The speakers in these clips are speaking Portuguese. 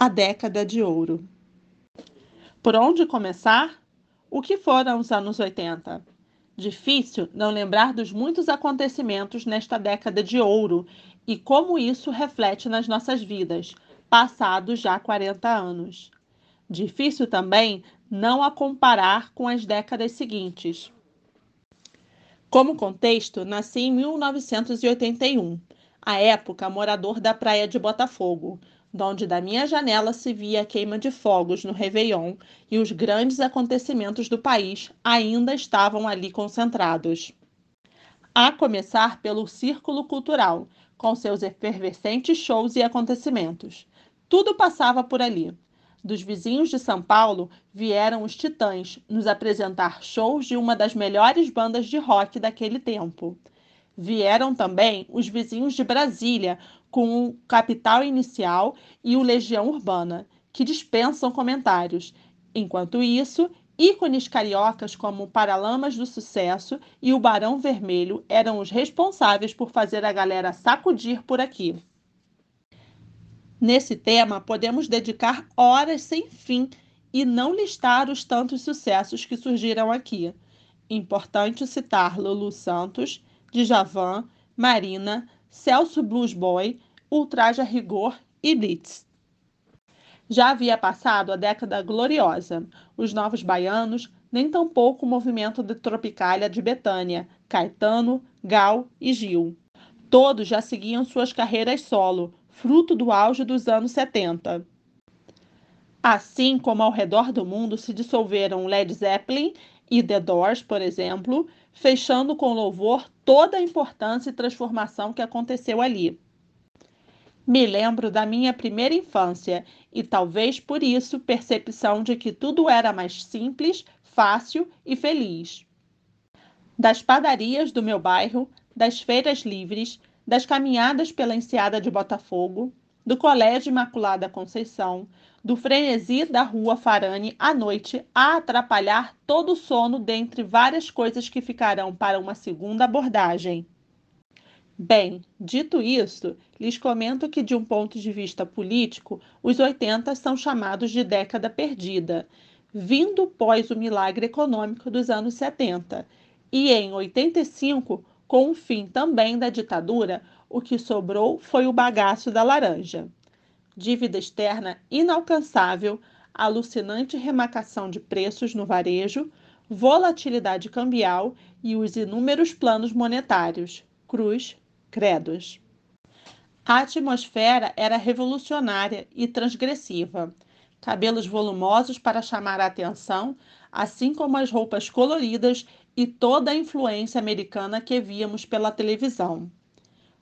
a década de ouro. Por onde começar? O que foram os anos 80? Difícil não lembrar dos muitos acontecimentos nesta década de ouro e como isso reflete nas nossas vidas, passados já 40 anos. Difícil também não a comparar com as décadas seguintes. Como contexto, nasci em 1981, à época morador da praia de Botafogo, donde da minha janela se via a queima de fogos no Réveillon e os grandes acontecimentos do país ainda estavam ali concentrados. A começar pelo Círculo Cultural, com seus efervescentes shows e acontecimentos. Tudo passava por ali. Dos vizinhos de São Paulo vieram os Titãs nos apresentar shows de uma das melhores bandas de rock daquele tempo. Vieram também os vizinhos de Brasília com o Capital Inicial e o Legião Urbana, que dispensam comentários. Enquanto isso, Ícones cariocas como Paralamas do Sucesso e o Barão Vermelho eram os responsáveis por fazer a galera sacudir por aqui. Nesse tema, podemos dedicar horas sem fim e não listar os tantos sucessos que surgiram aqui. Importante citar Lulu Santos, Djavan, Marina, Celso Blues Boy, Ultraja Rigor e Blitz. Já havia passado a década gloriosa, os novos baianos, nem tampouco o movimento de Tropicália de Betânia, Caetano, Gal e Gil. Todos já seguiam suas carreiras solo, fruto do auge dos anos 70. Assim como ao redor do mundo se dissolveram Led Zeppelin e The Doors, por exemplo, fechando com louvor toda a importância e transformação que aconteceu ali. Me lembro da minha primeira infância e talvez por isso percepção de que tudo era mais simples, fácil e feliz. Das padarias do meu bairro, das feiras livres, das caminhadas pela enseada de Botafogo, do Colégio Imaculada Conceição, do frenesi da rua Farane à noite a atrapalhar todo o sono dentre várias coisas que ficarão para uma segunda abordagem. Bem, dito isso, lhes comento que, de um ponto de vista político, os 80 são chamados de década perdida, vindo pós o milagre econômico dos anos 70. E em 85, com o fim também da ditadura, o que sobrou foi o bagaço da laranja. Dívida externa inalcançável, alucinante remarcação de preços no varejo, volatilidade cambial e os inúmeros planos monetários. Cruz, credos. A atmosfera era revolucionária e transgressiva. Cabelos volumosos para chamar a atenção, assim como as roupas coloridas e toda a influência americana que víamos pela televisão.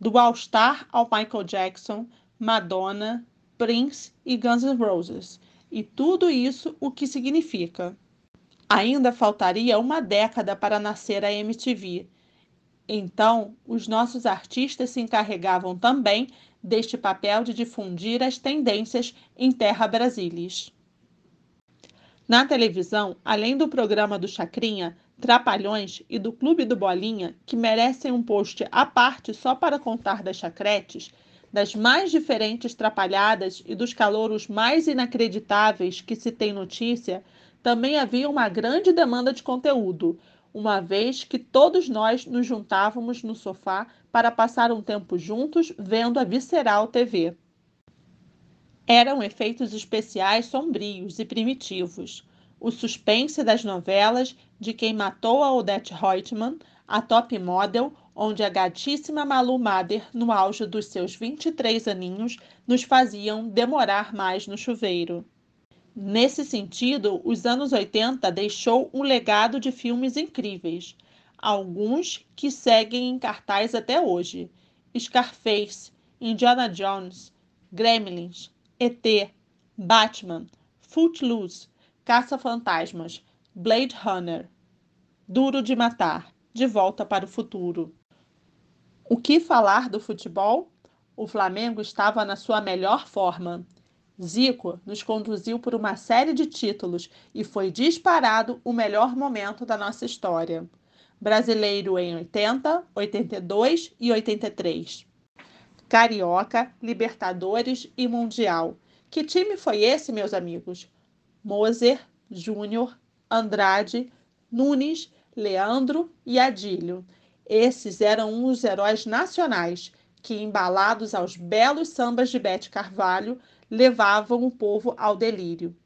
Do All Star ao Michael Jackson, Madonna, Prince e Guns N' Roses. E tudo isso o que significa. Ainda faltaria uma década para nascer a MTV então, os nossos artistas se encarregavam também deste papel de difundir as tendências em terra brasilis. Na televisão, além do programa do Chacrinha, Trapalhões e do Clube do Bolinha, que merecem um post à parte só para contar das chacretes, das mais diferentes trapalhadas e dos calouros mais inacreditáveis que se tem notícia, também havia uma grande demanda de conteúdo, uma vez que todos nós nos juntávamos no sofá para passar um tempo juntos vendo a Visceral TV. Eram efeitos especiais sombrios e primitivos. O suspense das novelas de quem matou a Odette Reutemann, a top model, onde a gatíssima Malu Mader, no auge dos seus 23 aninhos, nos faziam demorar mais no chuveiro. Nesse sentido, os anos 80 deixou um legado de filmes incríveis, alguns que seguem em cartaz até hoje: Scarface, Indiana Jones, Gremlins, ET, Batman, Footloose, Caça-Fantasmas, Blade Runner, Duro de Matar, De Volta para o Futuro. O que falar do futebol? O Flamengo estava na sua melhor forma Zico nos conduziu por uma série de títulos e foi disparado o melhor momento da nossa história. Brasileiro em 80, 82 e 83. Carioca, Libertadores e Mundial. Que time foi esse, meus amigos? Moser, Júnior, Andrade, Nunes, Leandro e Adílio. Esses eram os heróis nacionais que, embalados aos belos sambas de Bete Carvalho, levavam o povo ao delírio.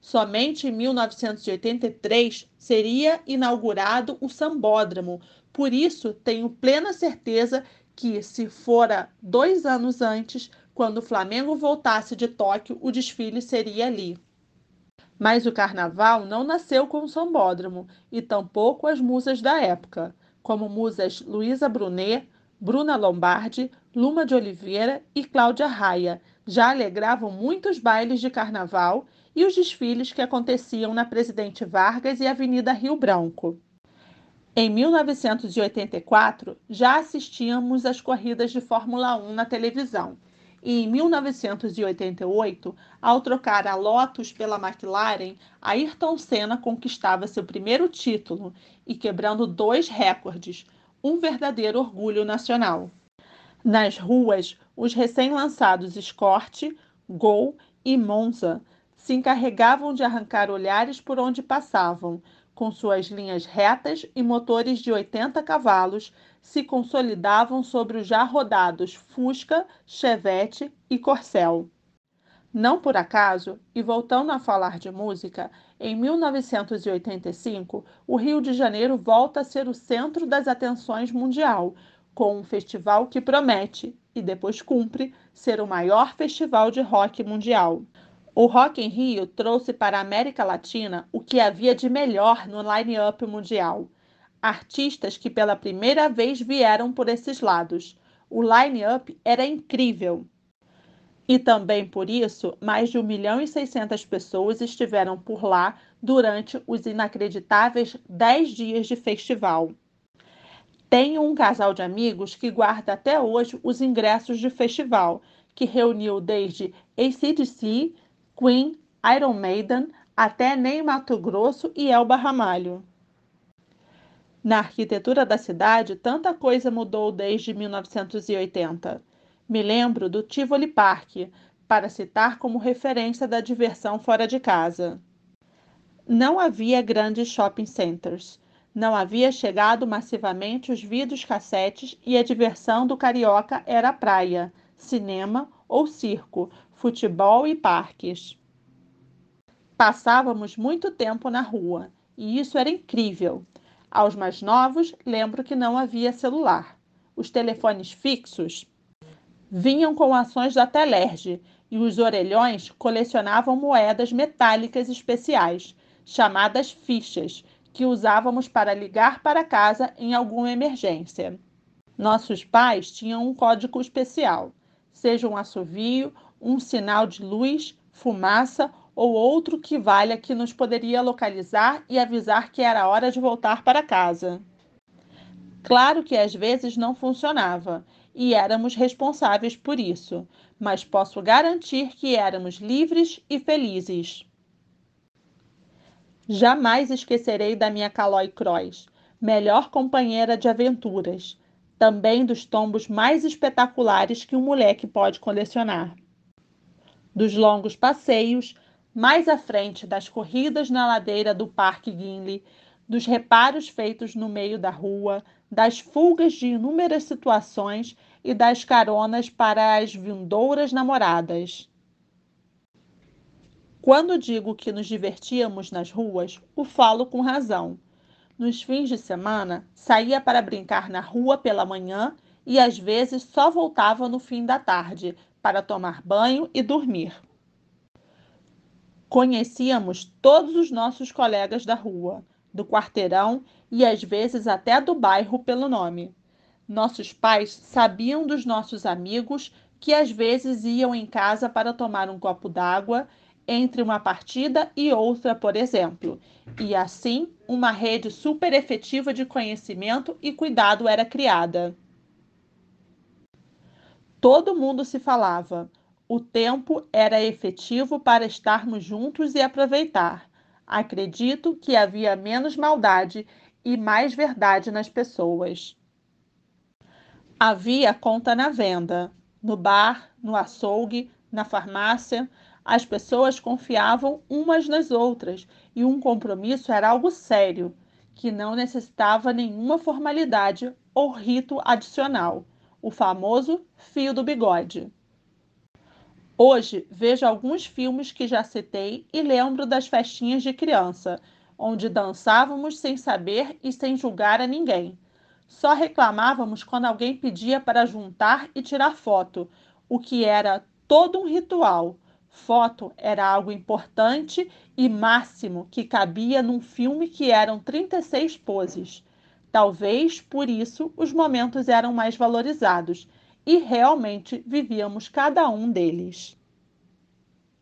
Somente em 1983 seria inaugurado o Sambódromo, por isso tenho plena certeza que, se fora dois anos antes, quando o Flamengo voltasse de Tóquio, o desfile seria ali. Mas o carnaval não nasceu com o sambódromo e tampouco as musas da época, como musas Luísa Brunet, Bruna Lombardi, Luma de Oliveira e Cláudia Raia, já alegravam muitos bailes de carnaval e os desfiles que aconteciam na Presidente Vargas e Avenida Rio Branco. Em 1984, já assistíamos às corridas de Fórmula 1 na televisão. E em 1988, ao trocar a Lotus pela McLaren, Ayrton Senna conquistava seu primeiro título e quebrando dois recordes, um verdadeiro orgulho nacional. Nas ruas, os recém-lançados Escort, Gol e Monza se encarregavam de arrancar olhares por onde passavam, com suas linhas retas e motores de 80 cavalos, se consolidavam sobre os já rodados Fusca, Chevette e Corcel. Não por acaso, e voltando a falar de música, em 1985, o Rio de Janeiro volta a ser o centro das atenções mundial, com um festival que promete, e depois cumpre, ser o maior festival de rock mundial. O Rock in Rio trouxe para a América Latina o que havia de melhor no line-up mundial. Artistas que pela primeira vez vieram por esses lados. O line-up era incrível. E também por isso, mais de 1 milhão e 600 pessoas estiveram por lá durante os inacreditáveis 10 dias de festival. Tenho um casal de amigos que guarda até hoje os ingressos de festival, que reuniu desde ACDC, Queen, Iron Maiden, até Ney Mato Grosso e Elba Ramalho. Na arquitetura da cidade, tanta coisa mudou desde 1980. Me lembro do Tivoli Park, para citar como referência da diversão fora de casa. Não havia grandes shopping centers. Não havia chegado massivamente os vídeos cassetes e a diversão do carioca era praia, cinema ou circo, futebol e parques. Passávamos muito tempo na rua e isso era incrível. Aos mais novos, lembro que não havia celular. Os telefones fixos vinham com ações da Telerge e os orelhões colecionavam moedas metálicas especiais, chamadas fichas, que usávamos para ligar para casa em alguma emergência. Nossos pais tinham um código especial seja um assovio, um sinal de luz, fumaça ou outro que valha que nos poderia localizar e avisar que era hora de voltar para casa. Claro que às vezes não funcionava e éramos responsáveis por isso, mas posso garantir que éramos livres e felizes. Jamais esquecerei da minha Calói Croix, melhor companheira de aventuras, também dos tombos mais espetaculares que um moleque pode colecionar. Dos longos passeios, mais à frente das corridas na ladeira do Parque Guinle, dos reparos feitos no meio da rua, das fugas de inúmeras situações e das caronas para as vindouras namoradas. Quando digo que nos divertíamos nas ruas, o falo com razão nos fins de semana, saía para brincar na rua pela manhã e às vezes só voltava no fim da tarde para tomar banho e dormir. Conhecíamos todos os nossos colegas da rua, do quarteirão e às vezes até do bairro pelo nome. Nossos pais sabiam dos nossos amigos que às vezes iam em casa para tomar um copo d'água entre uma partida e outra, por exemplo, e assim uma rede super efetiva de conhecimento e cuidado era criada. Todo mundo se falava. O tempo era efetivo para estarmos juntos e aproveitar. Acredito que havia menos maldade e mais verdade nas pessoas. Havia conta na venda, no bar, no açougue, na farmácia, As pessoas confiavam umas nas outras e um compromisso era algo sério, que não necessitava nenhuma formalidade ou rito adicional, o famoso fio do bigode. Hoje vejo alguns filmes que já citei e lembro das festinhas de criança, onde dançávamos sem saber e sem julgar a ninguém. Só reclamávamos quando alguém pedia para juntar e tirar foto, o que era todo um ritual. Foto era algo importante e máximo que cabia num filme que eram 36 poses. Talvez por isso os momentos eram mais valorizados e realmente vivíamos cada um deles.